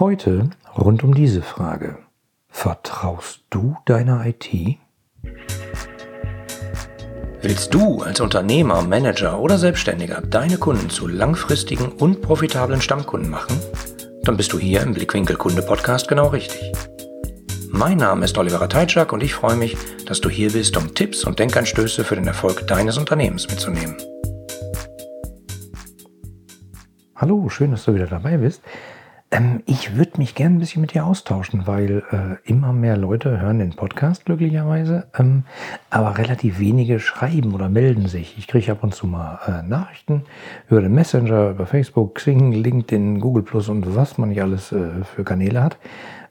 Heute rund um diese Frage. Vertraust du deiner IT? Willst du als Unternehmer, Manager oder Selbstständiger deine Kunden zu langfristigen und profitablen Stammkunden machen? Dann bist du hier im Blickwinkel Kunde Podcast genau richtig. Mein Name ist Oliver Teitschak und ich freue mich, dass du hier bist, um Tipps und Denkanstöße für den Erfolg deines Unternehmens mitzunehmen. Hallo, schön, dass du wieder dabei bist. Ähm, ich würde mich gerne ein bisschen mit dir austauschen, weil äh, immer mehr Leute hören den Podcast glücklicherweise, ähm, aber relativ wenige schreiben oder melden sich. Ich kriege ab und zu mal äh, Nachrichten über den Messenger, über Facebook, Xing, LinkedIn, Google Plus und was man nicht alles äh, für Kanäle hat.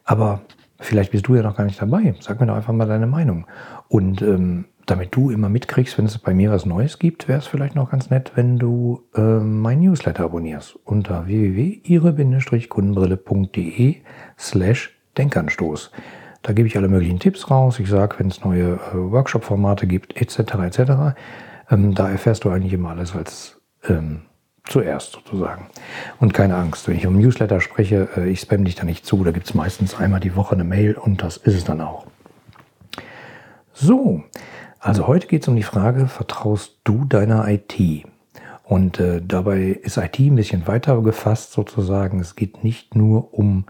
Aber vielleicht bist du ja noch gar nicht dabei. Sag mir doch einfach mal deine Meinung. Und ähm, damit du immer mitkriegst, wenn es bei mir was Neues gibt, wäre es vielleicht noch ganz nett, wenn du äh, mein Newsletter abonnierst unter www.ihre-kundenbrille.de slash Denkanstoß. Da gebe ich alle möglichen Tipps raus. Ich sage, wenn es neue äh, Workshop-Formate gibt, etc. etc. Ähm, da erfährst du eigentlich immer alles als ähm, zuerst sozusagen. Und keine Angst, wenn ich um Newsletter spreche, äh, ich spam dich da nicht zu. Da gibt es meistens einmal die Woche eine Mail und das ist es dann auch. So, also heute geht es um die Frage, vertraust du deiner IT? Und äh, dabei ist IT ein bisschen weiter gefasst sozusagen. Es geht nicht nur um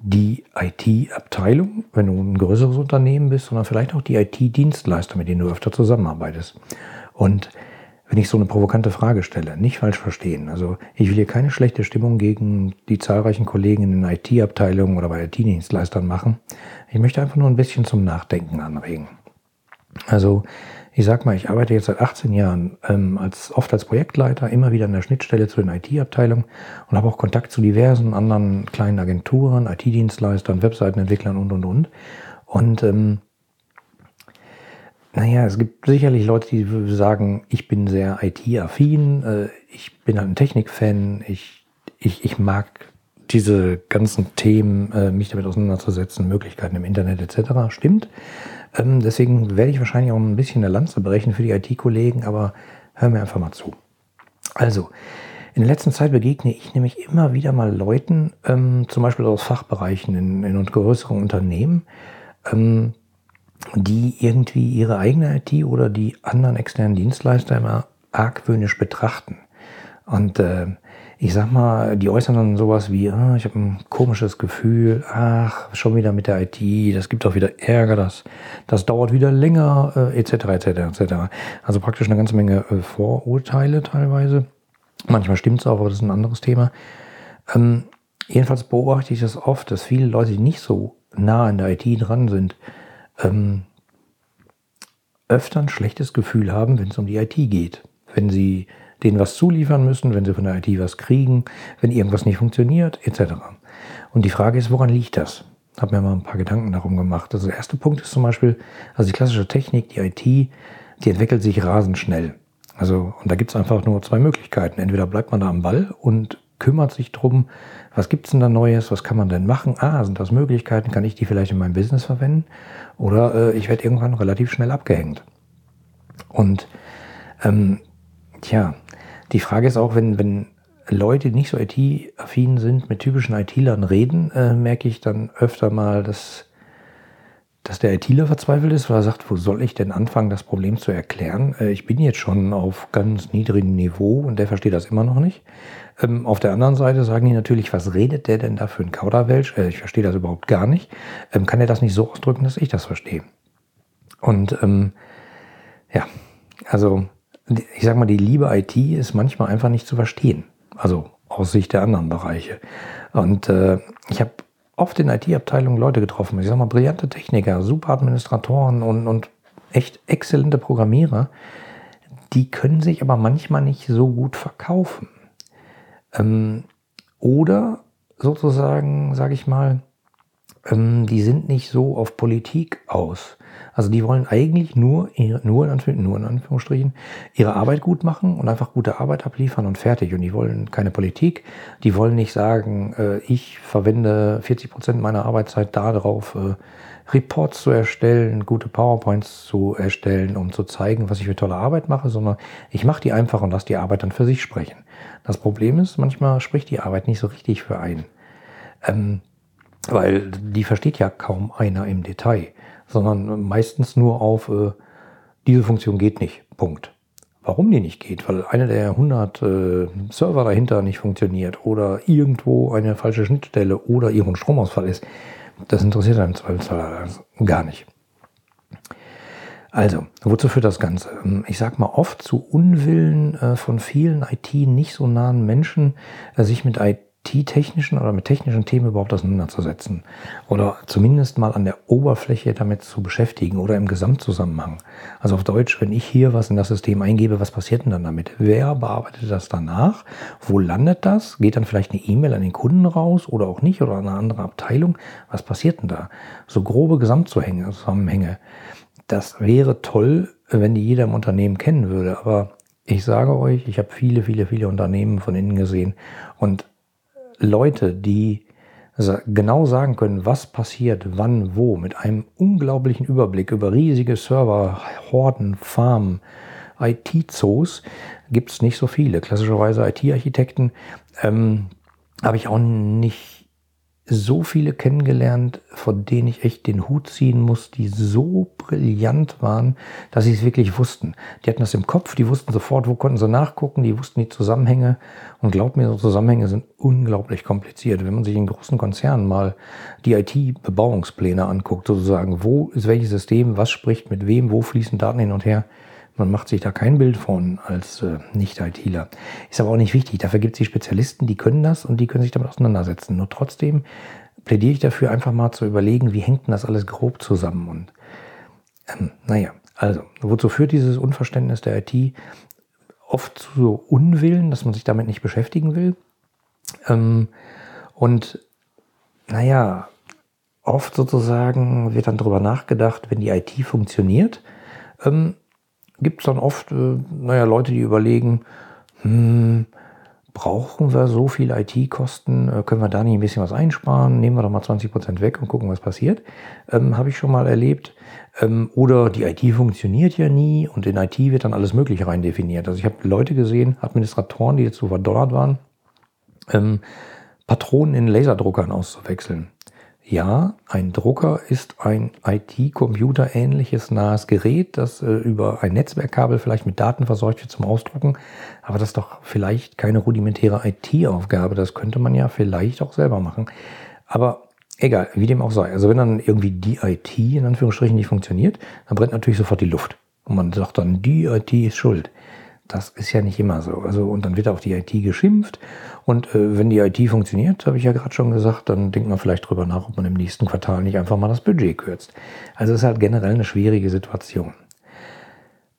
die IT-Abteilung, wenn du ein größeres Unternehmen bist, sondern vielleicht auch die IT-Dienstleister, mit denen du öfter zusammenarbeitest. Und wenn ich so eine provokante Frage stelle, nicht falsch verstehen. Also ich will hier keine schlechte Stimmung gegen die zahlreichen Kollegen in den IT-Abteilungen oder bei IT-Dienstleistern machen. Ich möchte einfach nur ein bisschen zum Nachdenken anregen. Also ich sag mal, ich arbeite jetzt seit 18 Jahren ähm, als, oft als Projektleiter, immer wieder an der Schnittstelle zu den IT-Abteilungen und habe auch Kontakt zu diversen anderen kleinen Agenturen, IT-Dienstleistern, Webseitenentwicklern und, und, und. Und ähm, naja, es gibt sicherlich Leute, die sagen, ich bin sehr IT-affin, äh, ich bin halt ein Technik-Fan, ich, ich, ich mag diese ganzen Themen, äh, mich damit auseinanderzusetzen, Möglichkeiten im Internet etc. Stimmt. Ähm, deswegen werde ich wahrscheinlich auch ein bisschen eine Lanze brechen für die IT-Kollegen, aber hör mir einfach mal zu. Also, in der letzten Zeit begegne ich nämlich immer wieder mal Leuten, ähm, zum Beispiel aus Fachbereichen in, in größeren Unternehmen, ähm, die irgendwie ihre eigene IT oder die anderen externen Dienstleister immer argwöhnisch betrachten. Und äh, ich sag mal, die äußern dann sowas wie, ah, ich habe ein komisches Gefühl, ach, schon wieder mit der IT, das gibt auch wieder Ärger, das, das dauert wieder länger, etc., etc., etc. Also praktisch eine ganze Menge äh, Vorurteile teilweise. Manchmal stimmt es auch, aber das ist ein anderes Thema. Ähm, jedenfalls beobachte ich das oft, dass viele Leute, die nicht so nah an der IT dran sind, ähm, öfter ein schlechtes Gefühl haben, wenn es um die IT geht. Wenn sie denen was zuliefern müssen, wenn sie von der IT was kriegen, wenn irgendwas nicht funktioniert, etc. Und die Frage ist, woran liegt das? Habe mir mal ein paar Gedanken darum gemacht. Also der erste Punkt ist zum Beispiel, also die klassische Technik, die IT, die entwickelt sich rasend schnell. Also, und da gibt es einfach nur zwei Möglichkeiten. Entweder bleibt man da am Ball und kümmert sich drum, was gibt's denn da Neues, was kann man denn machen? Ah, sind das Möglichkeiten, kann ich die vielleicht in meinem Business verwenden? Oder äh, ich werde irgendwann relativ schnell abgehängt. Und ähm, tja, die Frage ist auch, wenn, wenn Leute, die nicht so IT-affin sind, mit typischen IT-Lern reden, äh, merke ich dann öfter mal, dass, dass der ITler verzweifelt ist, weil er sagt, wo soll ich denn anfangen, das Problem zu erklären? Äh, ich bin jetzt schon auf ganz niedrigem Niveau und der versteht das immer noch nicht. Ähm, auf der anderen Seite sagen die natürlich, was redet der denn da für ein Kauderwelsch? Äh, ich verstehe das überhaupt gar nicht. Ähm, kann er das nicht so ausdrücken, dass ich das verstehe? Und ähm, ja, also ich sag mal, die liebe IT ist manchmal einfach nicht zu verstehen. Also aus Sicht der anderen Bereiche. Und äh, ich habe oft in IT-Abteilungen Leute getroffen, ich sag mal, brillante Techniker, super Administratoren und, und echt exzellente Programmierer, die können sich aber manchmal nicht so gut verkaufen. Ähm, oder sozusagen, sage ich mal, ähm, die sind nicht so auf Politik aus. Also die wollen eigentlich nur, nur, in Anführungsstrichen, nur in Anführungsstrichen ihre Arbeit gut machen und einfach gute Arbeit abliefern und fertig. Und die wollen keine Politik. Die wollen nicht sagen, äh, ich verwende 40 Prozent meiner Arbeitszeit darauf, äh, Reports zu erstellen, gute PowerPoints zu erstellen, um zu zeigen, was ich für tolle Arbeit mache, sondern ich mache die einfach und lasse die Arbeit dann für sich sprechen. Das Problem ist, manchmal spricht die Arbeit nicht so richtig für einen. Ähm, weil die versteht ja kaum einer im Detail, sondern meistens nur auf, äh, diese Funktion geht nicht. Punkt. Warum die nicht geht? Weil einer der 100 äh, Server dahinter nicht funktioniert oder irgendwo eine falsche Schnittstelle oder irgendwo ein Stromausfall ist. Das interessiert einen Zweifelsfall gar nicht. Also, wozu führt das Ganze? Ähm, ich sag mal oft zu Unwillen äh, von vielen IT nicht so nahen Menschen, äh, sich mit IT-technischen oder mit technischen Themen überhaupt auseinanderzusetzen. Oder zumindest mal an der Oberfläche damit zu beschäftigen oder im Gesamtzusammenhang. Also auf Deutsch, wenn ich hier was in das System eingebe, was passiert denn dann damit? Wer bearbeitet das danach? Wo landet das? Geht dann vielleicht eine E-Mail an den Kunden raus oder auch nicht oder an eine andere Abteilung? Was passiert denn da? So grobe Gesamtzusammenhänge. Das wäre toll, wenn die jeder im Unternehmen kennen würde. Aber ich sage euch, ich habe viele, viele, viele Unternehmen von innen gesehen und Leute, die genau sagen können, was passiert, wann, wo, mit einem unglaublichen Überblick über riesige Server, Horden, Farmen, IT-Zoos, gibt es nicht so viele. Klassischerweise IT-Architekten ähm, habe ich auch nicht so viele kennengelernt, von denen ich echt den Hut ziehen muss, die so brillant waren, dass sie es wirklich wussten. Die hatten das im Kopf, die wussten sofort, wo konnten sie nachgucken, die wussten die Zusammenhänge. Und glaubt mir, so Zusammenhänge sind unglaublich kompliziert. Wenn man sich in großen Konzernen mal die IT-Bebauungspläne anguckt, sozusagen, wo ist welches System, was spricht mit wem, wo fließen Daten hin und her, man macht sich da kein Bild von als äh, Nicht-ITler. Ist aber auch nicht wichtig. Dafür gibt es die Spezialisten, die können das und die können sich damit auseinandersetzen. Nur trotzdem plädiere ich dafür, einfach mal zu überlegen, wie hängt denn das alles grob zusammen. Und ähm, naja, also, wozu führt dieses Unverständnis der IT? Oft zu so Unwillen, dass man sich damit nicht beschäftigen will. Ähm, und naja, oft sozusagen wird dann darüber nachgedacht, wenn die IT funktioniert, ähm, gibt es dann oft, äh, naja, Leute, die überlegen, hm, brauchen wir so viel IT-Kosten? Äh, können wir da nicht ein bisschen was einsparen? Nehmen wir doch mal 20 Prozent weg und gucken, was passiert. Ähm, Habe ich schon mal erlebt. Ähm, oder die IT funktioniert ja nie und in IT wird dann alles Mögliche rein definiert. Also ich habe Leute gesehen, Administratoren, die jetzt so verdonnert waren, ähm, Patronen in Laserdruckern auszuwechseln. Ja, ein Drucker ist ein IT-Computer ähnliches nahes Gerät, das äh, über ein Netzwerkkabel vielleicht mit Daten versorgt wird zum Ausdrucken. Aber das ist doch vielleicht keine rudimentäre IT-Aufgabe. Das könnte man ja vielleicht auch selber machen. Aber egal, wie dem auch sei. Also wenn dann irgendwie die IT in Anführungsstrichen nicht funktioniert, dann brennt natürlich sofort die Luft. Und man sagt dann, die IT ist schuld. Das ist ja nicht immer so. Also, und dann wird auf die IT geschimpft. Und äh, wenn die IT funktioniert, habe ich ja gerade schon gesagt, dann denkt man vielleicht drüber nach, ob man im nächsten Quartal nicht einfach mal das Budget kürzt. Also es ist halt generell eine schwierige Situation.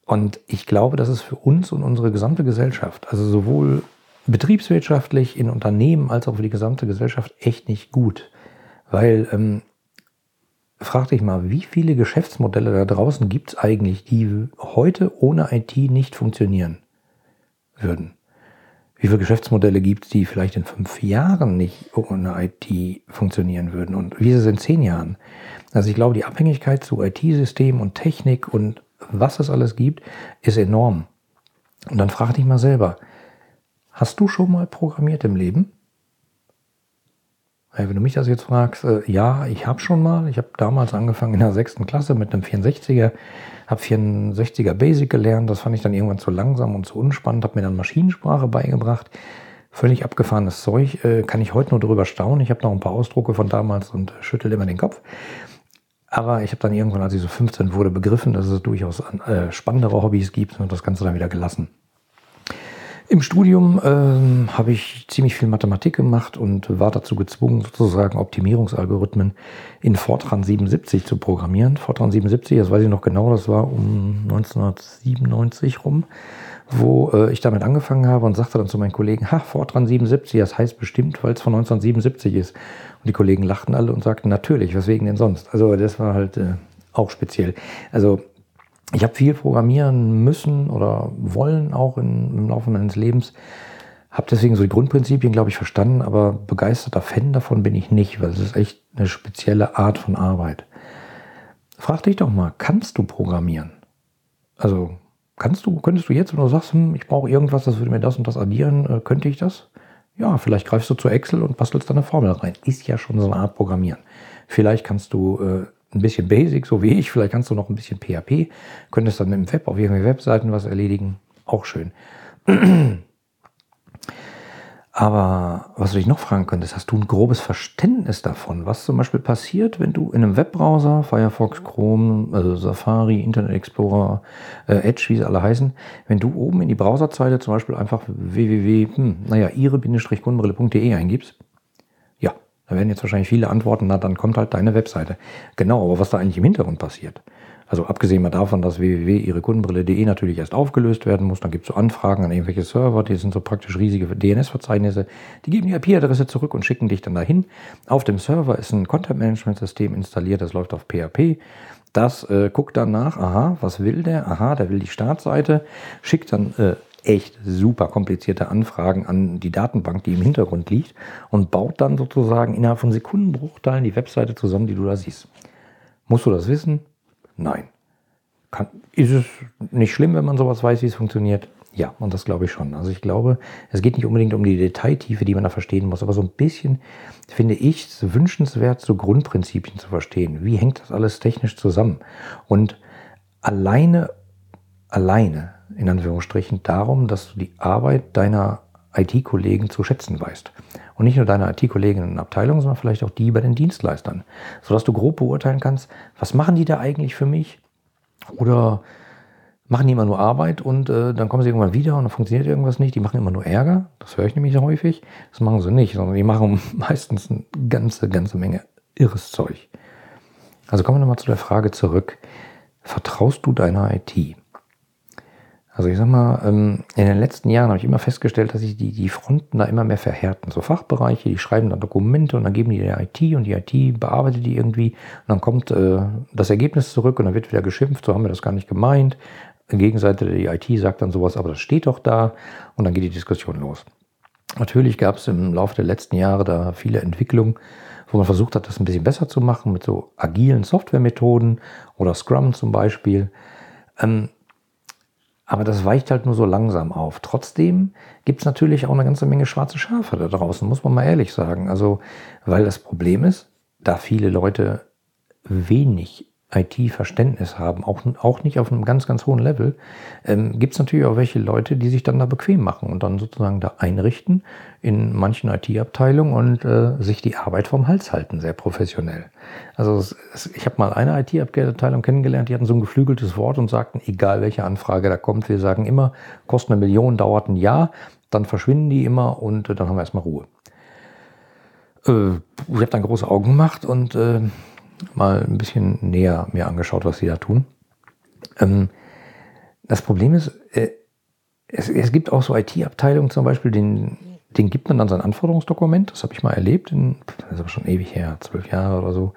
Und ich glaube, das ist für uns und unsere gesamte Gesellschaft, also sowohl betriebswirtschaftlich in Unternehmen als auch für die gesamte Gesellschaft echt nicht gut. Weil ähm, frag dich mal, wie viele Geschäftsmodelle da draußen gibt es eigentlich, die heute ohne IT nicht funktionieren würden? Wie viele Geschäftsmodelle gibt es, die vielleicht in fünf Jahren nicht ohne IT funktionieren würden? Und wie ist es in zehn Jahren? Also ich glaube, die Abhängigkeit zu IT-Systemen und Technik und was es alles gibt, ist enorm. Und dann frag dich mal selber, hast du schon mal programmiert im Leben? Wenn du mich das jetzt fragst, äh, ja, ich habe schon mal. Ich habe damals angefangen in der sechsten Klasse mit einem 64er, habe 64er Basic gelernt. Das fand ich dann irgendwann zu langsam und zu unspannend, habe mir dann Maschinensprache beigebracht. Völlig abgefahrenes Zeug, äh, kann ich heute nur darüber staunen. Ich habe noch ein paar Ausdrucke von damals und schüttel immer den Kopf. Aber ich habe dann irgendwann, als ich so 15 wurde, begriffen, dass es durchaus äh, spannendere Hobbys gibt und das Ganze dann wieder gelassen. Im Studium ähm, habe ich ziemlich viel Mathematik gemacht und war dazu gezwungen, sozusagen Optimierungsalgorithmen in Fortran 77 zu programmieren. Fortran 77, das weiß ich noch genau, das war um 1997 rum, wo äh, ich damit angefangen habe und sagte dann zu meinen Kollegen, ha, Fortran 77, das heißt bestimmt, weil es von 1977 ist. Und die Kollegen lachten alle und sagten, natürlich, weswegen denn sonst? Also das war halt äh, auch speziell. Also ich habe viel programmieren müssen oder wollen auch in, im Laufe meines Lebens. Habe deswegen so die Grundprinzipien, glaube ich, verstanden, aber begeisterter Fan davon bin ich nicht, weil es ist echt eine spezielle Art von Arbeit. Frag dich doch mal, kannst du programmieren? Also, kannst du, könntest du jetzt, wenn du sagst, hm, ich brauche irgendwas, das würde mir das und das addieren, äh, könnte ich das? ja, vielleicht greifst du zu Excel und bastelst da eine Formel rein. Ist ja schon so eine Art Programmieren. Vielleicht kannst du äh, ein bisschen Basic, so wie ich, vielleicht kannst du noch ein bisschen PHP, könntest dann im Web auf irgendwelchen Webseiten was erledigen. Auch schön. Aber was du dich noch fragen könntest, hast du ein grobes Verständnis davon, was zum Beispiel passiert, wenn du in einem Webbrowser, Firefox, Chrome, also Safari, Internet Explorer, äh, Edge, wie sie alle heißen, wenn du oben in die Browserzeile zum Beispiel einfach www, hm, naja, ihre-kundenbrille.de eingibst, da werden jetzt wahrscheinlich viele antworten, na, dann kommt halt deine Webseite. Genau, aber was da eigentlich im Hintergrund passiert, also abgesehen mal davon, dass www.ihrekundenbrille.de natürlich erst aufgelöst werden muss, dann gibt es so Anfragen an irgendwelche Server, die sind so praktisch riesige DNS-Verzeichnisse, die geben die IP-Adresse zurück und schicken dich dann dahin. Auf dem Server ist ein Content-Management-System installiert, das läuft auf PHP. Das äh, guckt dann nach, aha, was will der? Aha, der will die Startseite, schickt dann äh, echt super komplizierte Anfragen an die Datenbank, die im Hintergrund liegt und baut dann sozusagen innerhalb von Sekundenbruchteilen die Webseite zusammen, die du da siehst. Musst du das wissen? Nein. Kann, ist es nicht schlimm, wenn man sowas weiß, wie es funktioniert? Ja, und das glaube ich schon. Also ich glaube, es geht nicht unbedingt um die Detailtiefe, die man da verstehen muss, aber so ein bisschen finde ich es wünschenswert, so Grundprinzipien zu verstehen. Wie hängt das alles technisch zusammen? Und alleine, alleine, in Anführungsstrichen, darum, dass du die Arbeit deiner IT-Kollegen zu schätzen weißt. Und nicht nur deine IT-Kolleginnen in Abteilungen, sondern vielleicht auch die bei den Dienstleistern. Sodass du grob beurteilen kannst, was machen die da eigentlich für mich? Oder machen die immer nur Arbeit und äh, dann kommen sie irgendwann wieder und dann funktioniert irgendwas nicht. Die machen immer nur Ärger. Das höre ich nämlich häufig. Das machen sie nicht, sondern die machen meistens eine ganze, ganze Menge irres Zeug. Also kommen wir nochmal zu der Frage zurück. Vertraust du deiner IT? Also ich sag mal, ähm, in den letzten Jahren habe ich immer festgestellt, dass sich die, die Fronten da immer mehr verhärten. So Fachbereiche, die schreiben dann Dokumente und dann geben die der IT und die IT bearbeitet die irgendwie und dann kommt äh, das Ergebnis zurück und dann wird wieder geschimpft, so haben wir das gar nicht gemeint. Gegenseite die IT sagt dann sowas, aber das steht doch da und dann geht die Diskussion los. Natürlich gab es im Laufe der letzten Jahre da viele Entwicklungen, wo man versucht hat, das ein bisschen besser zu machen mit so agilen Softwaremethoden oder Scrum zum Beispiel. Ähm, aber das weicht halt nur so langsam auf. Trotzdem gibt es natürlich auch eine ganze Menge schwarze Schafe da draußen, muss man mal ehrlich sagen. Also, weil das Problem ist, da viele Leute wenig IT-Verständnis haben, auch, auch nicht auf einem ganz, ganz hohen Level, ähm, gibt es natürlich auch welche Leute, die sich dann da bequem machen und dann sozusagen da einrichten in manchen IT-Abteilungen und äh, sich die Arbeit vom Hals halten, sehr professionell. Also es, es, ich habe mal eine IT-Abteilung kennengelernt, die hatten so ein geflügeltes Wort und sagten, egal welche Anfrage da kommt, wir sagen immer, kostet eine Million, dauert ein Jahr, dann verschwinden die immer und äh, dann haben wir erstmal Ruhe. Äh, ich habe dann große Augen gemacht und äh, mal ein bisschen näher mir angeschaut, was sie da tun. Ähm, das Problem ist, äh, es, es, gibt auch so IT-Abteilungen zum Beispiel, den, den gibt man dann sein Anforderungsdokument. Das habe ich mal erlebt, in, das ist aber schon ewig her, zwölf Jahre oder so.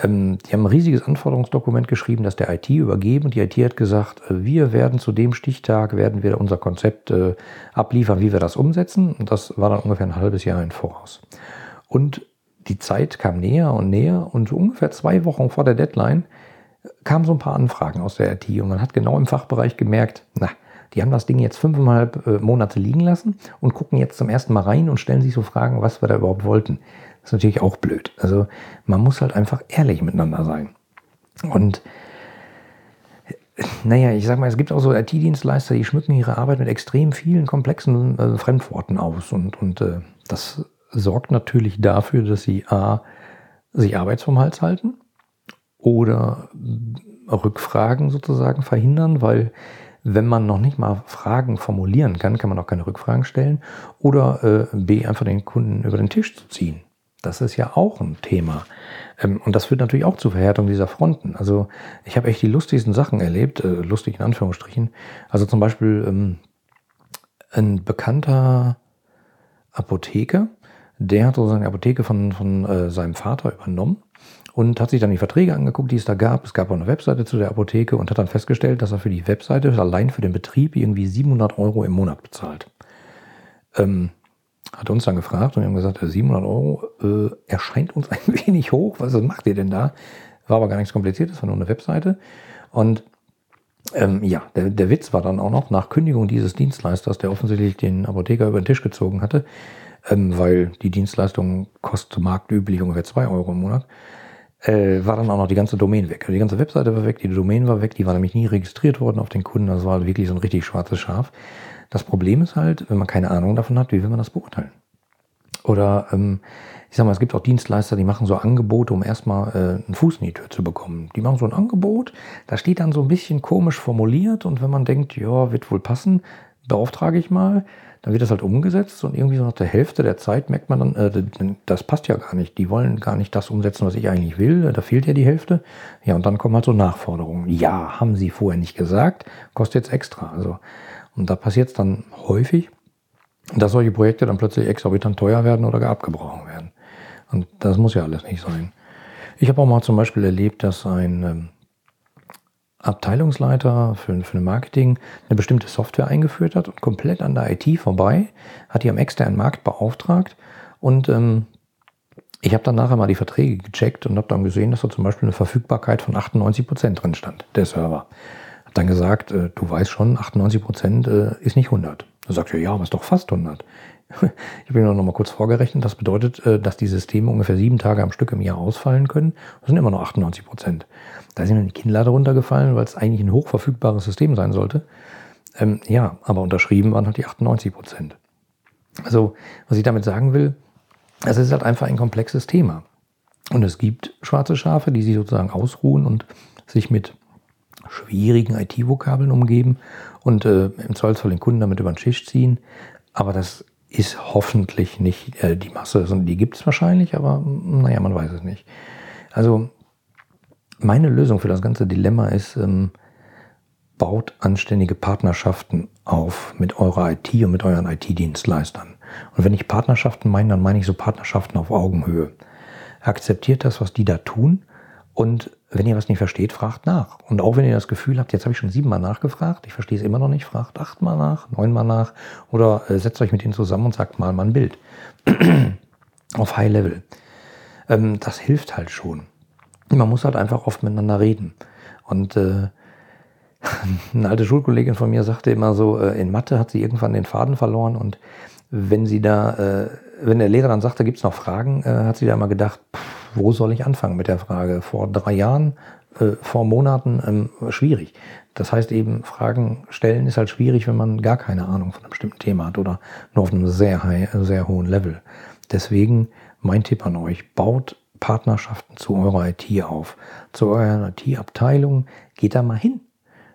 Ähm, die haben ein riesiges Anforderungsdokument geschrieben, das der IT übergeben und die IT hat gesagt, äh, wir werden zu dem Stichtag, werden wir unser Konzept äh, abliefern, wie wir das umsetzen. Und das war dann ungefähr ein halbes Jahr im Voraus. Und die Zeit kam näher und näher und so ungefähr zwei Wochen vor der Deadline kamen so ein paar Anfragen aus der IT und man hat genau im Fachbereich gemerkt, na, die haben das Ding jetzt fünfeinhalb äh, Monate liegen lassen und gucken jetzt zum ersten Mal rein und stellen sich so Fragen, was wir da überhaupt wollten. Das ist natürlich auch blöd. Also man muss halt einfach ehrlich miteinander sein. Und naja, ich sag mal, es gibt auch so IT-Dienstleister, die schmücken ihre Arbeit mit extrem vielen komplexen äh, Fremdworten aus und, und äh, das sorgt natürlich dafür, dass sie A, sich Arbeit vom Hals halten oder Rückfragen sozusagen verhindern, weil wenn man noch nicht mal Fragen formulieren kann, kann man auch keine Rückfragen stellen oder äh, B, einfach den Kunden über den Tisch zu ziehen. Das ist ja auch ein Thema. Ähm, und das führt natürlich auch zur Verhärtung dieser Fronten. Also ich habe echt die lustigsten Sachen erlebt, äh, lustig in Anführungsstrichen. Also zum Beispiel ähm, ein bekannter Apotheker, der hat sozusagen die Apotheke von, von äh, seinem Vater übernommen und hat sich dann die Verträge angeguckt, die es da gab. Es gab auch eine Webseite zu der Apotheke und hat dann festgestellt, dass er für die Webseite allein für den Betrieb irgendwie 700 Euro im Monat bezahlt. Ähm, hat uns dann gefragt und wir haben gesagt, 700 Euro äh, erscheint uns ein wenig hoch. Was macht ihr denn da? War aber gar nichts Kompliziertes, war nur eine Webseite. Und ähm, ja, der, der Witz war dann auch noch, nach Kündigung dieses Dienstleisters, der offensichtlich den Apotheker über den Tisch gezogen hatte, ähm, weil die Dienstleistung kostet marktüblich ungefähr zwei Euro im Monat, äh, war dann auch noch die ganze Domain weg. Also die ganze Webseite war weg, die Domain war weg, die war nämlich nie registriert worden auf den Kunden. Das war wirklich so ein richtig schwarzes Schaf. Das Problem ist halt, wenn man keine Ahnung davon hat, wie will man das beurteilen? Oder ähm, ich sag mal, es gibt auch Dienstleister, die machen so Angebote, um erstmal äh, einen Fuß in die Tür zu bekommen. Die machen so ein Angebot, da steht dann so ein bisschen komisch formuliert und wenn man denkt, ja, wird wohl passen, beauftrage ich mal, dann wird das halt umgesetzt und irgendwie so nach der Hälfte der Zeit merkt man dann, äh, das passt ja gar nicht. Die wollen gar nicht das umsetzen, was ich eigentlich will. Da fehlt ja die Hälfte. Ja, und dann kommen halt so Nachforderungen. Ja, haben sie vorher nicht gesagt, kostet jetzt extra. Also, und da passiert es dann häufig, dass solche Projekte dann plötzlich exorbitant teuer werden oder gar abgebrochen werden. Und das muss ja alles nicht sein. Ich habe auch mal zum Beispiel erlebt, dass ein ähm, Abteilungsleiter für, für Marketing eine bestimmte Software eingeführt hat und komplett an der IT vorbei, hat die am externen Markt beauftragt und ähm, ich habe dann nachher mal die Verträge gecheckt und habe dann gesehen, dass da zum Beispiel eine Verfügbarkeit von 98 Prozent drin stand, der Server. Hat dann gesagt, äh, du weißt schon, 98 Prozent äh, ist nicht 100. Da sagt er, ja, aber ist doch fast 100. Ich habe mir noch mal kurz vorgerechnet. Das bedeutet, äh, dass die Systeme ungefähr sieben Tage am Stück im Jahr ausfallen können. Das sind immer noch 98 Prozent. Da sind mir die Kinnlade runtergefallen, weil es eigentlich ein hochverfügbares System sein sollte. Ähm, ja, aber unterschrieben waren halt die 98 Prozent. Also, was ich damit sagen will, es ist halt einfach ein komplexes Thema. Und es gibt schwarze Schafe, die sich sozusagen ausruhen und sich mit schwierigen IT-Vokabeln umgeben und äh, im Zweifelsfall den Kunden damit über den Tisch ziehen. Aber das ist hoffentlich nicht äh, die Masse, die gibt es wahrscheinlich, aber naja, man weiß es nicht. Also meine Lösung für das ganze Dilemma ist, ähm, baut anständige Partnerschaften auf mit eurer IT und mit euren IT-Dienstleistern. Und wenn ich Partnerschaften meine, dann meine ich so Partnerschaften auf Augenhöhe. Akzeptiert das, was die da tun und wenn ihr was nicht versteht, fragt nach. Und auch wenn ihr das Gefühl habt, jetzt habe ich schon siebenmal nachgefragt, ich verstehe es immer noch nicht, fragt achtmal nach, neunmal nach oder äh, setzt euch mit denen zusammen und sagt mal mal ein Bild. Auf High Level. Ähm, das hilft halt schon. Man muss halt einfach oft miteinander reden. Und äh, eine alte Schulkollegin von mir sagte immer so, äh, in Mathe hat sie irgendwann den Faden verloren und wenn sie da, äh, wenn der Lehrer dann sagte, gibt es noch Fragen, äh, hat sie da immer gedacht, pff, wo soll ich anfangen mit der Frage? Vor drei Jahren, äh, vor Monaten ähm, schwierig. Das heißt eben, Fragen stellen ist halt schwierig, wenn man gar keine Ahnung von einem bestimmten Thema hat oder nur auf einem sehr, high, sehr hohen Level. Deswegen mein Tipp an euch, baut Partnerschaften zu eurer IT auf, zu eurer IT-Abteilung, geht da mal hin.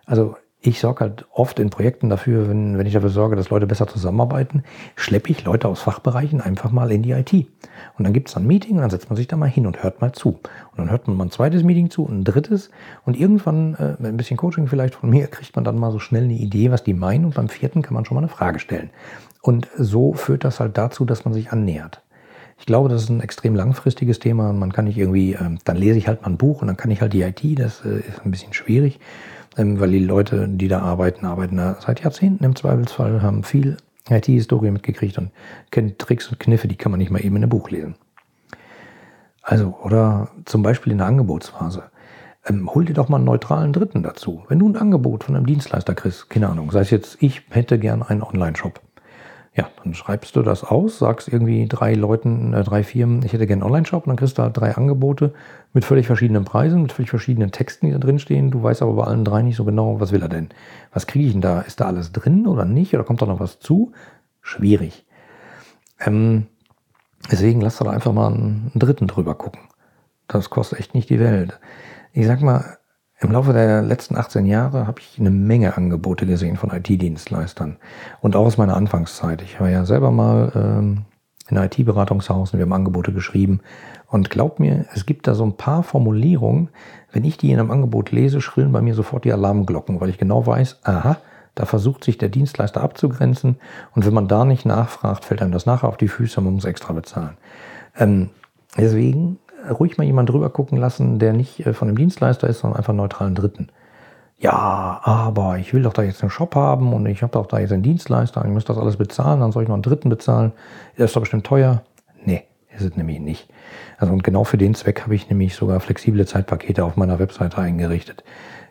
Also ich sorge halt oft in Projekten dafür, wenn, wenn ich dafür sorge, dass Leute besser zusammenarbeiten, schleppe ich Leute aus Fachbereichen einfach mal in die IT. Und dann gibt es ein Meeting und dann setzt man sich da mal hin und hört mal zu. Und dann hört man mal ein zweites Meeting zu und ein drittes. Und irgendwann, äh, mit ein bisschen Coaching vielleicht von mir, kriegt man dann mal so schnell eine Idee, was die meinen. Und beim vierten kann man schon mal eine Frage stellen. Und so führt das halt dazu, dass man sich annähert. Ich glaube, das ist ein extrem langfristiges Thema. Man kann nicht irgendwie, äh, dann lese ich halt mal ein Buch und dann kann ich halt die IT. Das äh, ist ein bisschen schwierig weil die Leute, die da arbeiten, arbeiten da seit Jahrzehnten im Zweifelsfall, haben viel IT-Historie mitgekriegt und kennen Tricks und Kniffe, die kann man nicht mal eben in einem Buch lesen. Also, oder zum Beispiel in der Angebotsphase. Ähm, hol dir doch mal einen neutralen Dritten dazu. Wenn du ein Angebot von einem Dienstleister kriegst, keine Ahnung, sei es jetzt, ich hätte gern einen Online-Shop. Ja, dann schreibst du das aus, sagst irgendwie drei Leuten, äh, drei Firmen, ich hätte gerne einen Online-Shop und dann kriegst du halt drei Angebote mit völlig verschiedenen Preisen, mit völlig verschiedenen Texten, die da drin stehen. Du weißt aber bei allen drei nicht so genau, was will er denn? Was kriege ich denn da? Ist da alles drin oder nicht? Oder kommt da noch was zu? Schwierig. Ähm, deswegen lass da einfach mal einen, einen dritten drüber gucken. Das kostet echt nicht die Welt. Ich sag mal, im Laufe der letzten 18 Jahre habe ich eine Menge Angebote gesehen von IT-Dienstleistern. Und auch aus meiner Anfangszeit. Ich war ja selber mal ähm, in einem IT-Beratungshaus und wir haben Angebote geschrieben. Und glaubt mir, es gibt da so ein paar Formulierungen, wenn ich die in einem Angebot lese, schrillen bei mir sofort die Alarmglocken, weil ich genau weiß, aha, da versucht sich der Dienstleister abzugrenzen. Und wenn man da nicht nachfragt, fällt einem das nachher auf die Füße und man muss extra bezahlen. Ähm, deswegen ruhig mal jemand drüber gucken lassen, der nicht äh, von dem Dienstleister ist, sondern einfach neutralen Dritten. Ja, aber ich will doch da jetzt einen Shop haben und ich habe doch da jetzt einen Dienstleister, ich muss das alles bezahlen, dann soll ich noch einen Dritten bezahlen. Das ist doch bestimmt teuer. Nee, ist es nämlich nicht. Also und genau für den Zweck habe ich nämlich sogar flexible Zeitpakete auf meiner Webseite eingerichtet.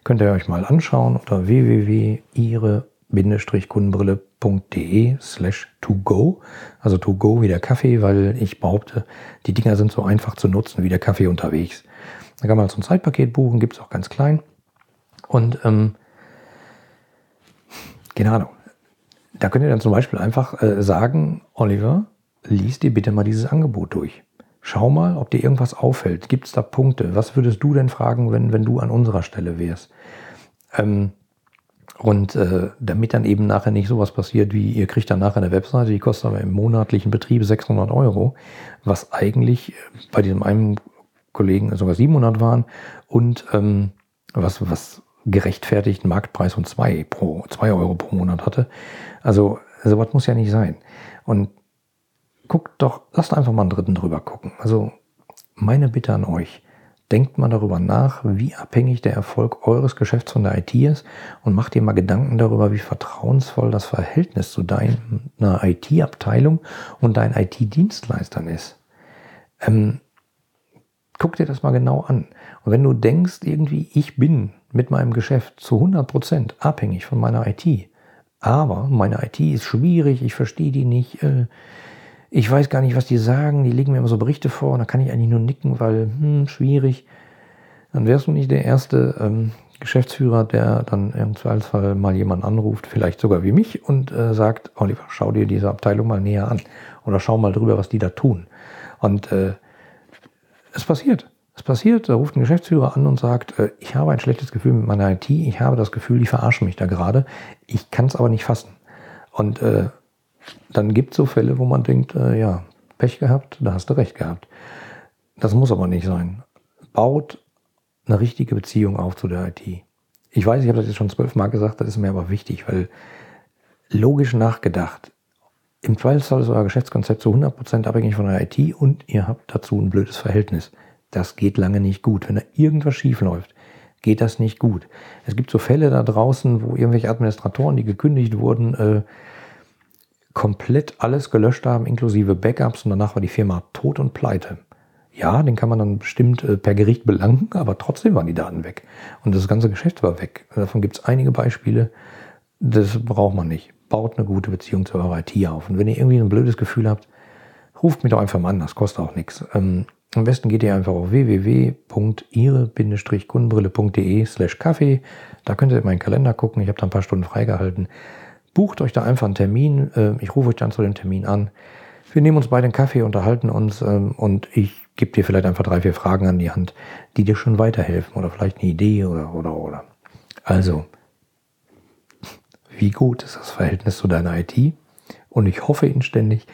Könnt ihr euch mal anschauen unter www.ihre ihre-kundenbrille.de slash to go. Also to go wie der Kaffee, weil ich behaupte, die Dinger sind so einfach zu nutzen wie der Kaffee unterwegs. Da kann man so ein Zeitpaket buchen, gibt es auch ganz klein. Und ähm, keine Ahnung. Da könnt ihr dann zum Beispiel einfach äh, sagen, Oliver, lies dir bitte mal dieses Angebot durch. Schau mal, ob dir irgendwas auffällt. Gibt es da Punkte? Was würdest du denn fragen, wenn, wenn du an unserer Stelle wärst? Ähm, und äh, damit dann eben nachher nicht sowas passiert, wie ihr kriegt dann nachher eine Webseite, die kostet aber im monatlichen Betrieb 600 Euro, was eigentlich bei diesem einen Kollegen sogar 700 waren und ähm, was, was gerechtfertigten Marktpreis von 2 pro, 2 Euro pro Monat hatte. Also sowas muss ja nicht sein. Und guckt doch, lasst einfach mal einen dritten drüber gucken. Also meine Bitte an euch, denkt mal darüber nach, wie abhängig der Erfolg eures Geschäfts von der IT ist und macht dir mal Gedanken darüber, wie vertrauensvoll das Verhältnis zu deiner IT-Abteilung und deinen IT-Dienstleistern ist. Ähm, guck dir das mal genau an. Und wenn du denkst, irgendwie, ich bin mit meinem Geschäft zu 100% abhängig von meiner IT, aber meine IT ist schwierig, ich verstehe die nicht, äh, ich weiß gar nicht, was die sagen, die legen mir immer so Berichte vor und da kann ich eigentlich nur nicken, weil, hm, schwierig. Dann wärst du nicht der erste ähm, Geschäftsführer, der dann im Zweifelsfall mal jemanden anruft, vielleicht sogar wie mich, und äh, sagt, Oliver, schau dir diese Abteilung mal näher an. Oder schau mal drüber, was die da tun. Und äh, es passiert. Es passiert, da ruft ein Geschäftsführer an und sagt, äh, ich habe ein schlechtes Gefühl mit meiner IT, ich habe das Gefühl, die verarschen mich da gerade, ich kann es aber nicht fassen. Und äh, dann gibt es so Fälle, wo man denkt, äh, ja, Pech gehabt, da hast du recht gehabt. Das muss aber nicht sein. Baut eine richtige Beziehung auf zu der IT. Ich weiß, ich habe das jetzt schon zwölfmal gesagt, das ist mir aber wichtig, weil logisch nachgedacht, im Zweifelsfall ist euer Geschäftskonzept zu 100% abhängig von der IT und ihr habt dazu ein blödes Verhältnis. Das geht lange nicht gut. Wenn da irgendwas schief läuft, geht das nicht gut. Es gibt so Fälle da draußen, wo irgendwelche Administratoren, die gekündigt wurden, äh, komplett alles gelöscht haben, inklusive Backups und danach war die Firma tot und pleite. Ja, den kann man dann bestimmt äh, per Gericht belangen, aber trotzdem waren die Daten weg. Und das ganze Geschäft war weg. Davon gibt es einige Beispiele. Das braucht man nicht. Baut eine gute Beziehung zu eurer IT auf. Und wenn ihr irgendwie ein blödes Gefühl habt, ruft mich doch einfach mal an, das kostet auch nichts. Ähm, am besten geht ihr einfach auf www.ihre-kundenbrille.de slash Kaffee. Da könnt ihr in meinen Kalender gucken. Ich habe da ein paar Stunden freigehalten. Bucht euch da einfach einen Termin. Äh, ich rufe euch dann zu dem Termin an. Wir nehmen uns beide einen Kaffee, unterhalten uns ähm, und ich gebe dir vielleicht einfach drei, vier Fragen an die Hand, die dir schon weiterhelfen oder vielleicht eine Idee oder, oder, oder. Also, wie gut ist das Verhältnis zu deiner IT? Und ich hoffe inständig,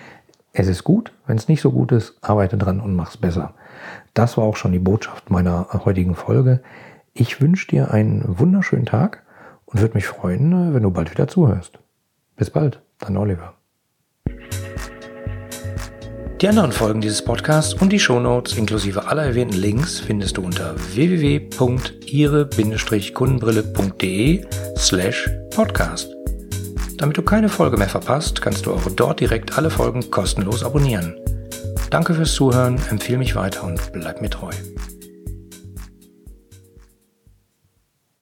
es ist gut. Wenn es nicht so gut ist, arbeite dran und mach's besser. Das war auch schon die Botschaft meiner heutigen Folge. Ich wünsche dir einen wunderschönen Tag und würde mich freuen, wenn du bald wieder zuhörst. Bis bald, dein Oliver. Die anderen Folgen dieses Podcasts und die Shownotes inklusive aller erwähnten Links findest du unter www.ihre-kundenbrille.de slash podcast. Damit du keine Folge mehr verpasst, kannst du auch dort direkt alle Folgen kostenlos abonnieren. Danke fürs Zuhören, empfehle mich weiter und bleib mir treu.